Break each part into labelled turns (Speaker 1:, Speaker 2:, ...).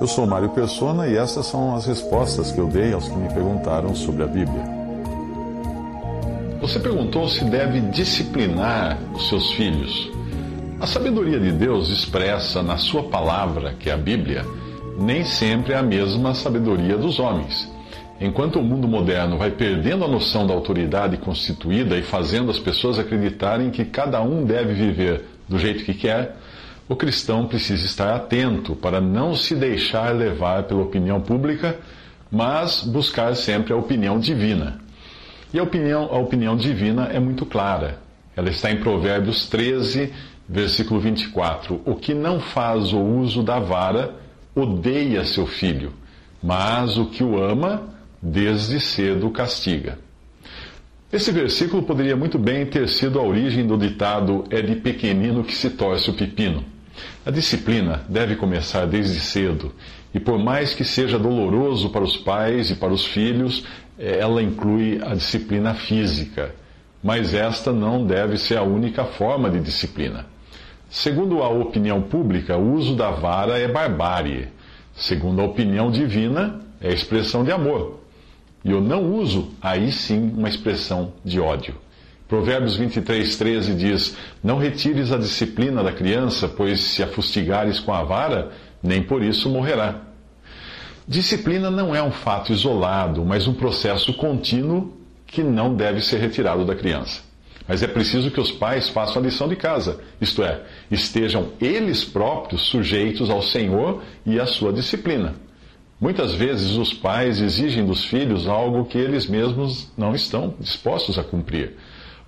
Speaker 1: Eu sou Mário Persona e essas são as respostas que eu dei aos que me perguntaram sobre a Bíblia. Você perguntou se deve disciplinar os seus filhos. A sabedoria de Deus expressa na sua palavra, que é a Bíblia, nem sempre é a mesma sabedoria dos homens. Enquanto o mundo moderno vai perdendo a noção da autoridade constituída e fazendo as pessoas acreditarem que cada um deve viver do jeito que quer, o cristão precisa estar atento para não se deixar levar pela opinião pública, mas buscar sempre a opinião divina. E a opinião, a opinião divina é muito clara. Ela está em Provérbios 13, versículo 24. O que não faz o uso da vara odeia seu filho, mas o que o ama, desde cedo castiga. Esse versículo poderia muito bem ter sido a origem do ditado é de pequenino que se torce o pepino. A disciplina deve começar desde cedo, e por mais que seja doloroso para os pais e para os filhos, ela inclui a disciplina física. Mas esta não deve ser a única forma de disciplina. Segundo a opinião pública, o uso da vara é barbárie. Segundo a opinião divina, é expressão de amor. E o não uso, aí sim, uma expressão de ódio. Provérbios 23, 13 diz: Não retires a disciplina da criança, pois se a fustigares com a vara, nem por isso morrerá. Disciplina não é um fato isolado, mas um processo contínuo que não deve ser retirado da criança. Mas é preciso que os pais façam a lição de casa, isto é, estejam eles próprios sujeitos ao Senhor e à sua disciplina. Muitas vezes os pais exigem dos filhos algo que eles mesmos não estão dispostos a cumprir.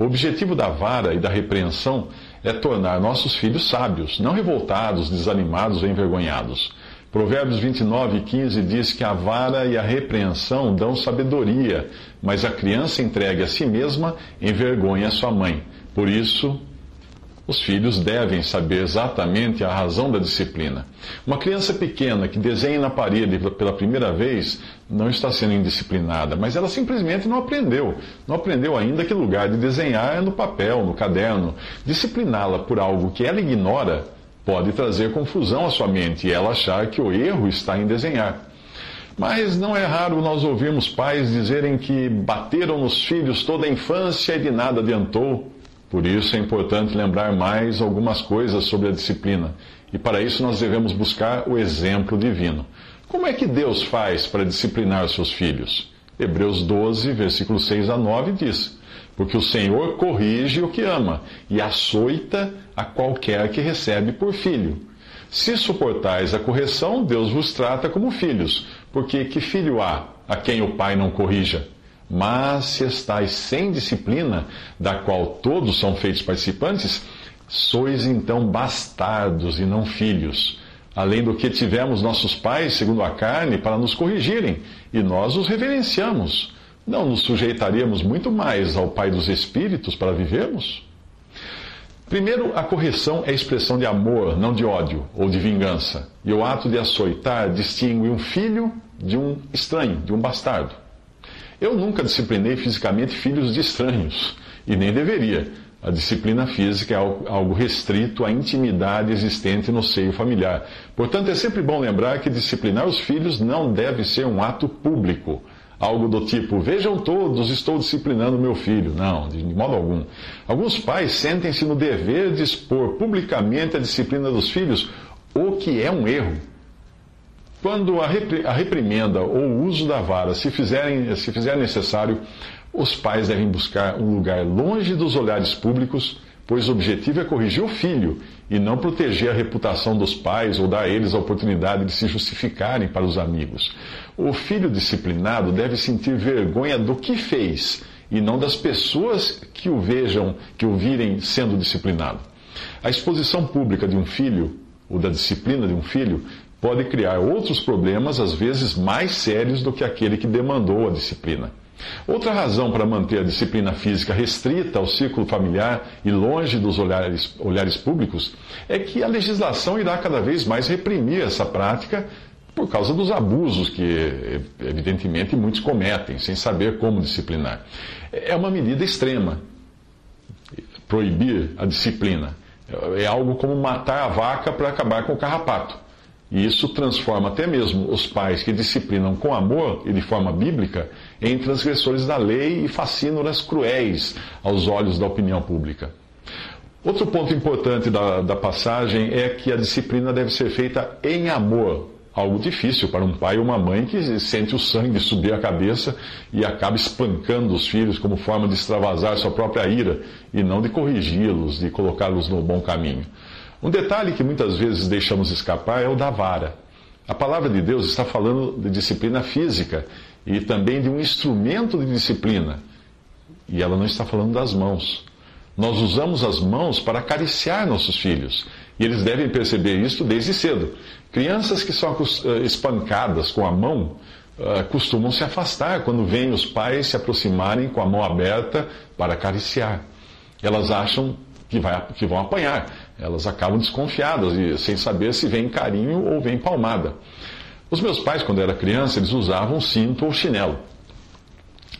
Speaker 1: O objetivo da vara e da repreensão é tornar nossos filhos sábios, não revoltados, desanimados ou envergonhados. Provérbios 29, 15 diz que a vara e a repreensão dão sabedoria, mas a criança entregue a si mesma envergonha sua mãe. Por isso, os filhos devem saber exatamente a razão da disciplina. Uma criança pequena que desenha na parede pela primeira vez não está sendo indisciplinada, mas ela simplesmente não aprendeu. Não aprendeu ainda que lugar de desenhar é no papel, no caderno. Discipliná-la por algo que ela ignora pode trazer confusão à sua mente e ela achar que o erro está em desenhar. Mas não é raro nós ouvirmos pais dizerem que bateram nos filhos toda a infância e de nada adiantou. Por isso é importante lembrar mais algumas coisas sobre a disciplina. E para isso nós devemos buscar o exemplo divino. Como é que Deus faz para disciplinar seus filhos? Hebreus 12, versículos 6 a 9 diz: Porque o Senhor corrige o que ama e açoita a qualquer que recebe por filho. Se suportais a correção, Deus vos trata como filhos, porque que filho há a quem o pai não corrija? Mas se estáis sem disciplina, da qual todos são feitos participantes, sois então bastardos e não filhos. Além do que tivemos nossos pais, segundo a carne, para nos corrigirem, e nós os reverenciamos. Não nos sujeitaríamos muito mais ao Pai dos Espíritos para vivermos? Primeiro, a correção é expressão de amor, não de ódio ou de vingança. E o ato de açoitar distingue um filho de um estranho, de um bastardo. Eu nunca disciplinei fisicamente filhos de estranhos, e nem deveria. A disciplina física é algo restrito à intimidade existente no seio familiar. Portanto, é sempre bom lembrar que disciplinar os filhos não deve ser um ato público. Algo do tipo, vejam todos, estou disciplinando meu filho. Não, de modo algum. Alguns pais sentem-se no dever de expor publicamente a disciplina dos filhos, o que é um erro. Quando a reprimenda ou o uso da vara se, fizerem, se fizer necessário, os pais devem buscar um lugar longe dos olhares públicos, pois o objetivo é corrigir o filho e não proteger a reputação dos pais ou dar a eles a oportunidade de se justificarem para os amigos. O filho disciplinado deve sentir vergonha do que fez e não das pessoas que o vejam, que o virem sendo disciplinado. A exposição pública de um filho, ou da disciplina de um filho, pode criar outros problemas, às vezes mais sérios do que aquele que demandou a disciplina. Outra razão para manter a disciplina física restrita ao círculo familiar e longe dos olhares, olhares públicos é que a legislação irá cada vez mais reprimir essa prática por causa dos abusos que, evidentemente, muitos cometem, sem saber como disciplinar. É uma medida extrema. Proibir a disciplina é algo como matar a vaca para acabar com o carrapato. E isso transforma até mesmo os pais que disciplinam com amor e de forma bíblica em transgressores da lei e fascínoras cruéis aos olhos da opinião pública. Outro ponto importante da, da passagem é que a disciplina deve ser feita em amor, algo difícil para um pai ou uma mãe que sente o sangue subir a cabeça e acaba espancando os filhos como forma de extravasar sua própria ira e não de corrigi-los, de colocá-los no bom caminho. Um detalhe que muitas vezes deixamos escapar é o da vara. A palavra de Deus está falando de disciplina física e também de um instrumento de disciplina. E ela não está falando das mãos. Nós usamos as mãos para acariciar nossos filhos. E eles devem perceber isso desde cedo. Crianças que são eh, espancadas com a mão eh, costumam se afastar quando veem os pais se aproximarem com a mão aberta para acariciar. Elas acham que, vai, que vão apanhar. Elas acabam desconfiadas e sem saber se vem carinho ou vem palmada. Os meus pais, quando era criança, eles usavam cinto ou chinelo.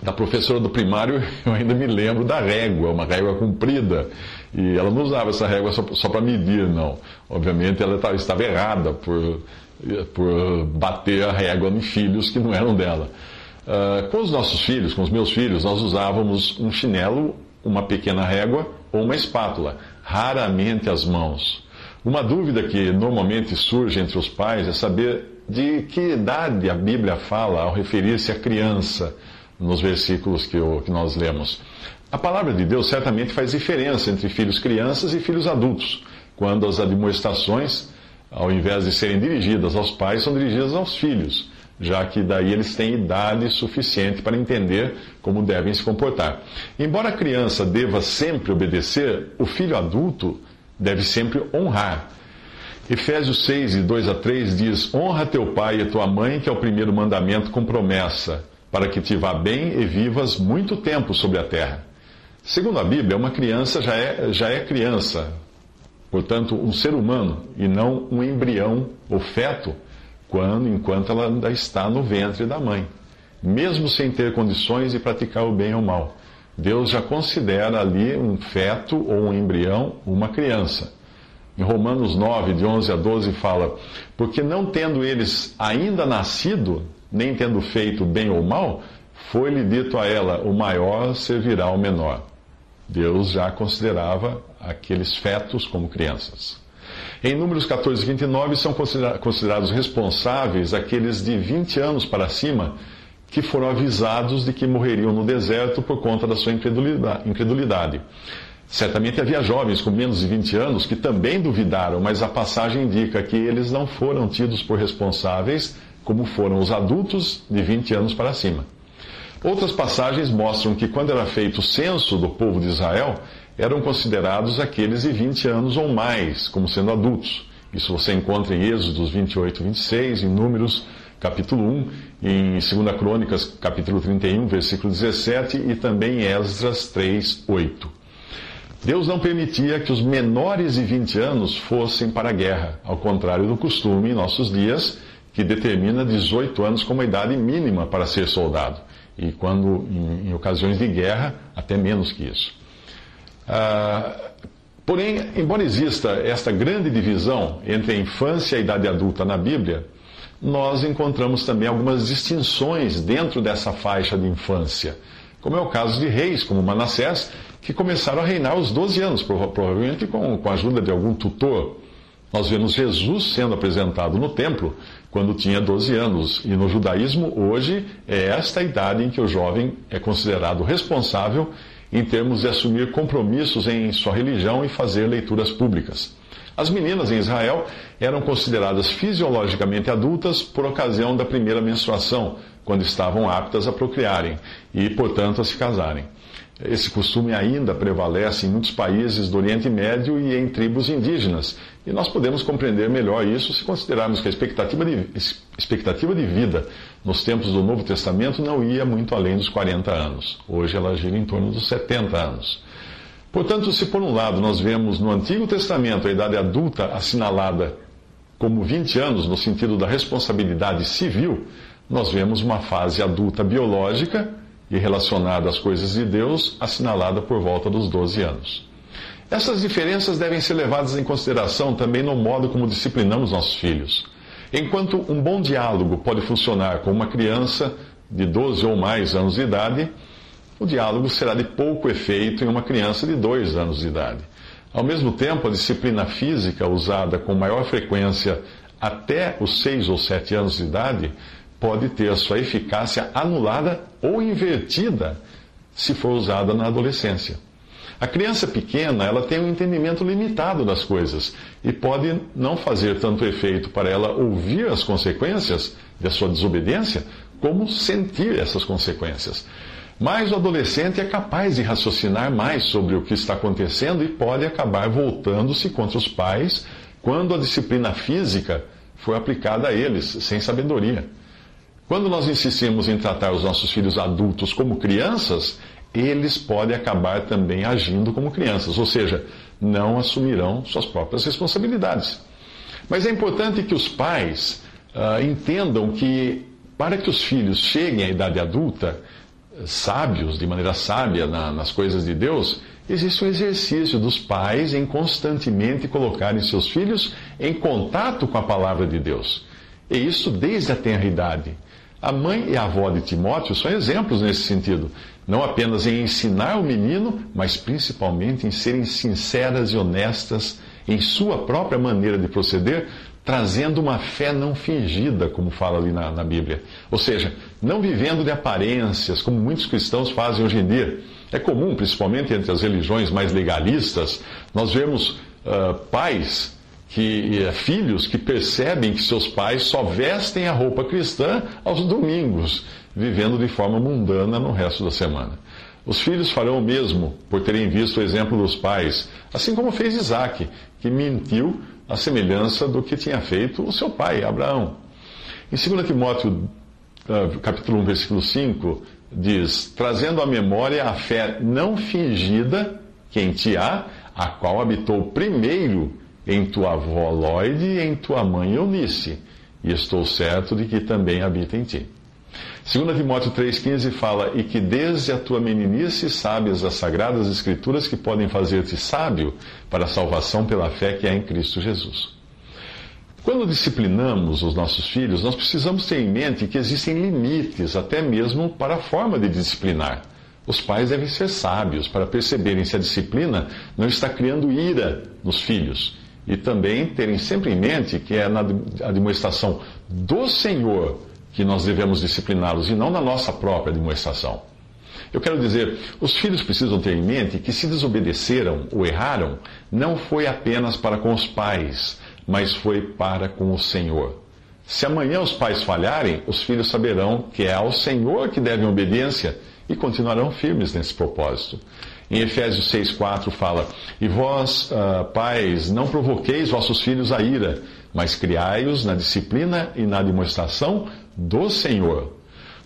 Speaker 1: Da professora do primário, eu ainda me lembro da régua, uma régua comprida. E ela não usava essa régua só, só para medir, não. Obviamente, ela estava errada por, por bater a régua em filhos que não eram dela. Uh, com os nossos filhos, com os meus filhos, nós usávamos um chinelo, uma pequena régua ou uma espátula, raramente as mãos. Uma dúvida que normalmente surge entre os pais é saber de que idade a Bíblia fala ao referir-se à criança nos versículos que, eu, que nós lemos. A palavra de Deus certamente faz diferença entre filhos crianças e filhos adultos, quando as admoestações, ao invés de serem dirigidas aos pais, são dirigidas aos filhos, já que daí eles têm idade suficiente para entender como devem se comportar. Embora a criança deva sempre obedecer, o filho adulto deve sempre honrar. Efésios 6, de 2 a 3 diz: Honra teu pai e tua mãe, que é o primeiro mandamento com promessa para que te vá bem e vivas muito tempo sobre a terra. Segundo a Bíblia, uma criança já é, já é criança, portanto, um ser humano, e não um embrião ou feto, quando, enquanto ela ainda está no ventre da mãe, mesmo sem ter condições de praticar o bem ou o mal. Deus já considera ali um feto ou um embrião uma criança. Em Romanos 9, de 11 a 12, fala: Porque não tendo eles ainda nascido, nem tendo feito bem ou mal, foi-lhe dito a ela: o maior servirá ao menor. Deus já considerava aqueles fetos como crianças. Em Números 14 e 29 são considerados responsáveis aqueles de 20 anos para cima que foram avisados de que morreriam no deserto por conta da sua incredulidade. Certamente havia jovens com menos de 20 anos que também duvidaram, mas a passagem indica que eles não foram tidos por responsáveis como foram os adultos de 20 anos para cima. Outras passagens mostram que quando era feito o censo do povo de Israel, eram considerados aqueles de 20 anos ou mais, como sendo adultos. Isso você encontra em Êxodos 28, 26, em Números, capítulo 1, em 2 Crônicas, capítulo 31, versículo 17, e também em Esdras 3, 8. Deus não permitia que os menores de 20 anos fossem para a guerra, ao contrário do costume em nossos dias, que determina 18 anos como a idade mínima para ser soldado. E quando, em, em ocasiões de guerra, até menos que isso. Ah, porém, embora exista esta grande divisão entre a infância e a idade adulta na Bíblia, nós encontramos também algumas distinções dentro dessa faixa de infância, como é o caso de reis como Manassés, que começaram a reinar aos 12 anos, provavelmente com, com a ajuda de algum tutor. Nós vemos Jesus sendo apresentado no templo quando tinha 12 anos. E no judaísmo, hoje, é esta a idade em que o jovem é considerado responsável em termos de assumir compromissos em sua religião e fazer leituras públicas. As meninas em Israel eram consideradas fisiologicamente adultas por ocasião da primeira menstruação, quando estavam aptas a procriarem e, portanto, a se casarem. Esse costume ainda prevalece em muitos países do Oriente Médio e em tribos indígenas. E nós podemos compreender melhor isso se considerarmos que a expectativa de, expectativa de vida nos tempos do Novo Testamento não ia muito além dos 40 anos. Hoje ela gira em torno dos 70 anos. Portanto, se por um lado nós vemos no Antigo Testamento a idade adulta assinalada como 20 anos no sentido da responsabilidade civil, nós vemos uma fase adulta biológica e relacionada às coisas de Deus, assinalada por volta dos 12 anos. Essas diferenças devem ser levadas em consideração também no modo como disciplinamos nossos filhos. Enquanto um bom diálogo pode funcionar com uma criança de 12 ou mais anos de idade, o diálogo será de pouco efeito em uma criança de 2 anos de idade. Ao mesmo tempo, a disciplina física usada com maior frequência até os 6 ou 7 anos de idade pode ter sua eficácia anulada ou invertida se for usada na adolescência. A criança pequena, ela tem um entendimento limitado das coisas e pode não fazer tanto efeito para ela ouvir as consequências de sua desobediência, como sentir essas consequências. Mas o adolescente é capaz de raciocinar mais sobre o que está acontecendo e pode acabar voltando-se contra os pais quando a disciplina física for aplicada a eles, sem sabedoria. Quando nós insistimos em tratar os nossos filhos adultos como crianças, eles podem acabar também agindo como crianças, ou seja, não assumirão suas próprias responsabilidades. Mas é importante que os pais uh, entendam que, para que os filhos cheguem à idade adulta, sábios, de maneira sábia na, nas coisas de Deus, existe um exercício dos pais em constantemente colocarem seus filhos em contato com a palavra de Deus. E isso desde a tenra idade. A mãe e a avó de Timóteo são exemplos nesse sentido, não apenas em ensinar o menino, mas principalmente em serem sinceras e honestas em sua própria maneira de proceder, trazendo uma fé não fingida, como fala ali na, na Bíblia. Ou seja, não vivendo de aparências, como muitos cristãos fazem hoje em dia. É comum, principalmente entre as religiões mais legalistas, nós vemos uh, pais que filhos que percebem que seus pais só vestem a roupa cristã aos domingos, vivendo de forma mundana no resto da semana. Os filhos farão o mesmo por terem visto o exemplo dos pais, assim como fez Isaac, que mentiu à semelhança do que tinha feito o seu pai, Abraão. Em 2 Timóteo, ah, capítulo 1, versículo 5, diz: Trazendo à memória a fé não fingida que em ti há, a qual habitou primeiro em tua avó Lloyd e em tua mãe Eunice, e estou certo de que também habita em ti. 2 Timóteo 3,15 fala: E que desde a tua meninice sabes as sagradas escrituras que podem fazer-te sábio para a salvação pela fé que há em Cristo Jesus. Quando disciplinamos os nossos filhos, nós precisamos ter em mente que existem limites, até mesmo para a forma de disciplinar. Os pais devem ser sábios para perceberem se a disciplina não está criando ira nos filhos e também terem sempre em mente que é na demonstração do Senhor que nós devemos discipliná-los e não na nossa própria demonstração. Eu quero dizer, os filhos precisam ter em mente que se desobedeceram ou erraram, não foi apenas para com os pais, mas foi para com o Senhor. Se amanhã os pais falharem, os filhos saberão que é ao Senhor que devem obediência e continuarão firmes nesse propósito. Em Efésios 6,4 fala: E vós, uh, pais, não provoqueis vossos filhos a ira, mas criai-os na disciplina e na demonstração do Senhor.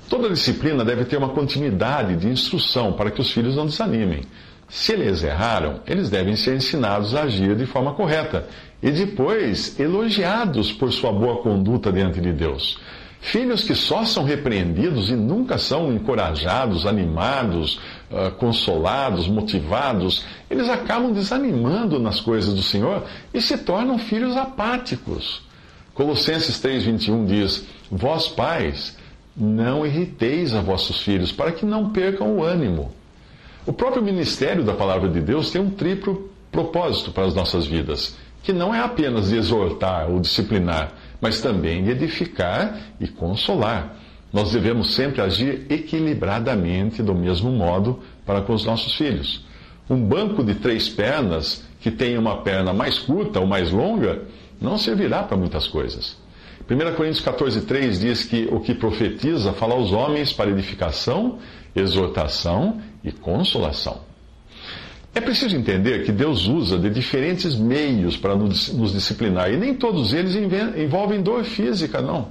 Speaker 1: Toda disciplina deve ter uma continuidade de instrução para que os filhos não desanimem. Se eles erraram, eles devem ser ensinados a agir de forma correta e depois elogiados por sua boa conduta diante de Deus. Filhos que só são repreendidos e nunca são encorajados, animados, uh, consolados, motivados, eles acabam desanimando nas coisas do Senhor e se tornam filhos apáticos. Colossenses 3,21 diz: Vós, pais, não irriteis a vossos filhos, para que não percam o ânimo. O próprio ministério da palavra de Deus tem um triplo propósito para as nossas vidas, que não é apenas de exortar ou disciplinar mas também edificar e consolar. Nós devemos sempre agir equilibradamente, do mesmo modo, para com os nossos filhos. Um banco de três pernas, que tem uma perna mais curta ou mais longa, não servirá para muitas coisas. 1 Coríntios 14, 3 diz que o que profetiza fala aos homens para edificação, exortação e consolação. É preciso entender que Deus usa de diferentes meios para nos disciplinar, e nem todos eles envolvem dor física, não.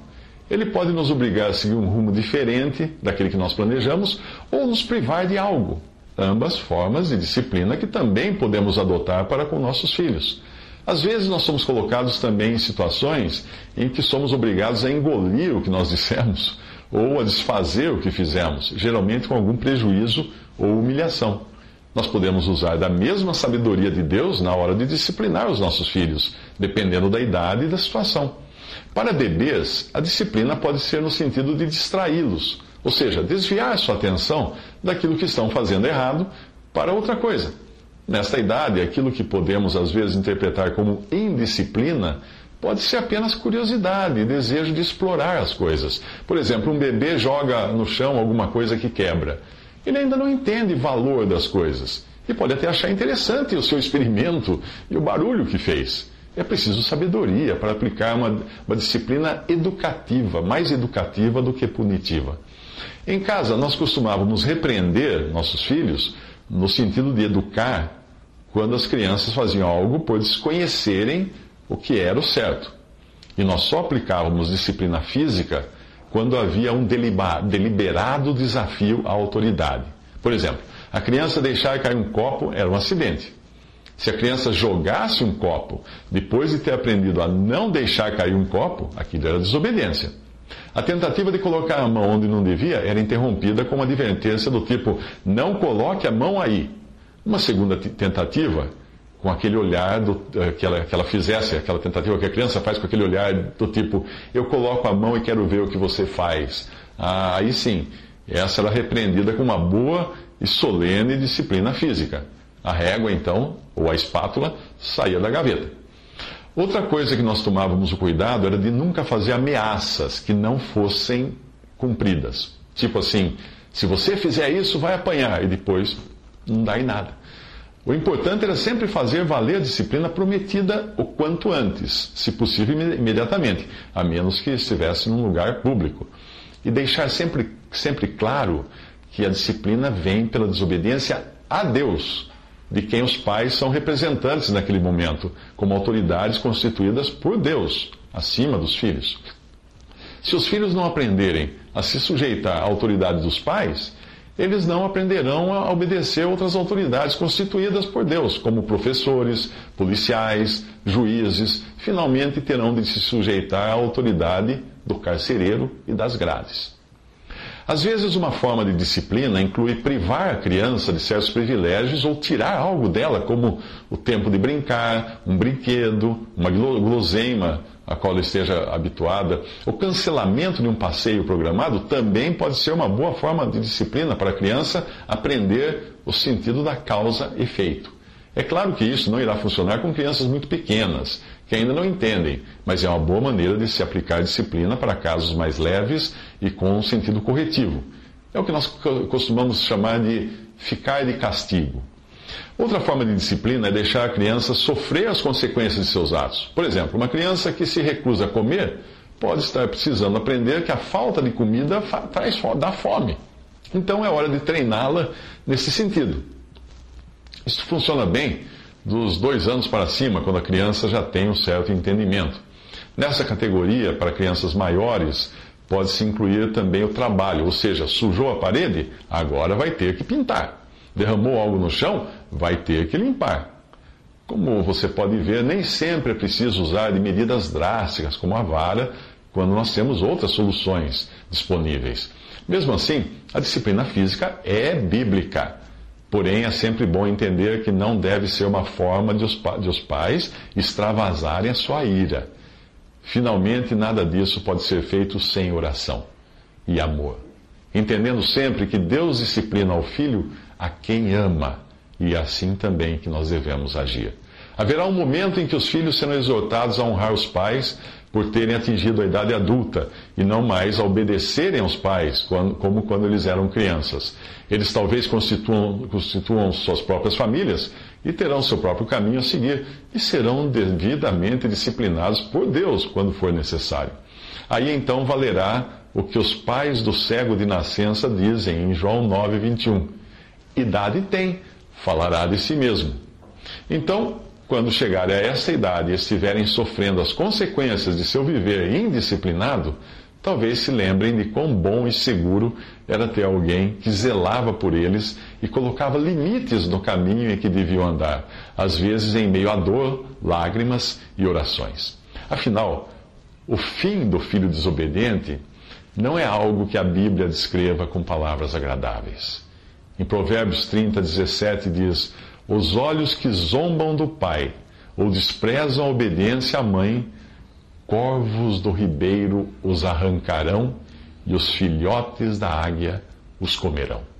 Speaker 1: Ele pode nos obrigar a seguir um rumo diferente daquele que nós planejamos, ou nos privar de algo. Ambas formas de disciplina que também podemos adotar para com nossos filhos. Às vezes nós somos colocados também em situações em que somos obrigados a engolir o que nós dissemos ou a desfazer o que fizemos, geralmente com algum prejuízo ou humilhação. Nós podemos usar da mesma sabedoria de Deus na hora de disciplinar os nossos filhos, dependendo da idade e da situação. Para bebês, a disciplina pode ser no sentido de distraí-los, ou seja, desviar sua atenção daquilo que estão fazendo errado para outra coisa. Nesta idade, aquilo que podemos às vezes interpretar como indisciplina pode ser apenas curiosidade e desejo de explorar as coisas. Por exemplo, um bebê joga no chão alguma coisa que quebra. Ele ainda não entende o valor das coisas e pode até achar interessante o seu experimento e o barulho que fez. É preciso sabedoria para aplicar uma, uma disciplina educativa, mais educativa do que punitiva. Em casa, nós costumávamos repreender nossos filhos no sentido de educar quando as crianças faziam algo por desconhecerem o que era o certo. E nós só aplicávamos disciplina física quando havia um deliberado desafio à autoridade. Por exemplo, a criança deixar cair um copo era um acidente. Se a criança jogasse um copo depois de ter aprendido a não deixar cair um copo, aquilo era desobediência. A tentativa de colocar a mão onde não devia era interrompida com uma advertência do tipo: não coloque a mão aí. Uma segunda tentativa com aquele olhar do, eh, que, ela, que ela fizesse, aquela tentativa que a criança faz com aquele olhar do tipo, eu coloco a mão e quero ver o que você faz. Ah, aí sim, essa era repreendida com uma boa e solene disciplina física. A régua, então, ou a espátula, saía da gaveta. Outra coisa que nós tomávamos o cuidado era de nunca fazer ameaças que não fossem cumpridas. Tipo assim, se você fizer isso, vai apanhar, e depois não dá em nada. O importante era sempre fazer valer a disciplina prometida o quanto antes, se possível imediatamente, a menos que estivesse num lugar público. E deixar sempre, sempre claro que a disciplina vem pela desobediência a Deus, de quem os pais são representantes naquele momento, como autoridades constituídas por Deus, acima dos filhos. Se os filhos não aprenderem a se sujeitar à autoridade dos pais, eles não aprenderão a obedecer outras autoridades constituídas por Deus, como professores, policiais, juízes. Finalmente terão de se sujeitar à autoridade do carcereiro e das grades. Às vezes, uma forma de disciplina inclui privar a criança de certos privilégios ou tirar algo dela, como o tempo de brincar, um brinquedo, uma guloseima a qual esteja habituada. O cancelamento de um passeio programado também pode ser uma boa forma de disciplina para a criança aprender o sentido da causa-efeito. É claro que isso não irá funcionar com crianças muito pequenas, que ainda não entendem, mas é uma boa maneira de se aplicar disciplina para casos mais leves e com um sentido corretivo. É o que nós costumamos chamar de ficar de castigo. Outra forma de disciplina é deixar a criança sofrer as consequências de seus atos. Por exemplo, uma criança que se recusa a comer pode estar precisando aprender que a falta de comida traz, dá fome. Então é hora de treiná-la nesse sentido. Isso funciona bem dos dois anos para cima, quando a criança já tem um certo entendimento. Nessa categoria, para crianças maiores, pode-se incluir também o trabalho, ou seja, sujou a parede, agora vai ter que pintar derramou algo no chão, vai ter que limpar. Como você pode ver, nem sempre é preciso usar de medidas drásticas, como a vara, quando nós temos outras soluções disponíveis. Mesmo assim, a disciplina física é bíblica. Porém, é sempre bom entender que não deve ser uma forma de os, de os pais extravasarem a sua ira. Finalmente, nada disso pode ser feito sem oração e amor. Entendendo sempre que Deus disciplina o filho a quem ama, e é assim também que nós devemos agir. Haverá um momento em que os filhos serão exortados a honrar os pais por terem atingido a idade adulta e não mais a obedecerem aos pais, como quando eles eram crianças. Eles talvez constituam, constituam suas próprias famílias e terão seu próprio caminho a seguir e serão devidamente disciplinados por Deus quando for necessário. Aí então valerá o que os pais do cego de nascença dizem em João 9, 21. Idade tem, falará de si mesmo. Então, quando chegarem a essa idade e estiverem sofrendo as consequências de seu viver indisciplinado, talvez se lembrem de quão bom e seguro era ter alguém que zelava por eles e colocava limites no caminho em que deviam andar, às vezes em meio à dor, lágrimas e orações. Afinal, o fim do filho desobediente não é algo que a Bíblia descreva com palavras agradáveis. Em Provérbios 30, 17 diz: Os olhos que zombam do pai ou desprezam a obediência à mãe, corvos do ribeiro os arrancarão e os filhotes da águia os comerão.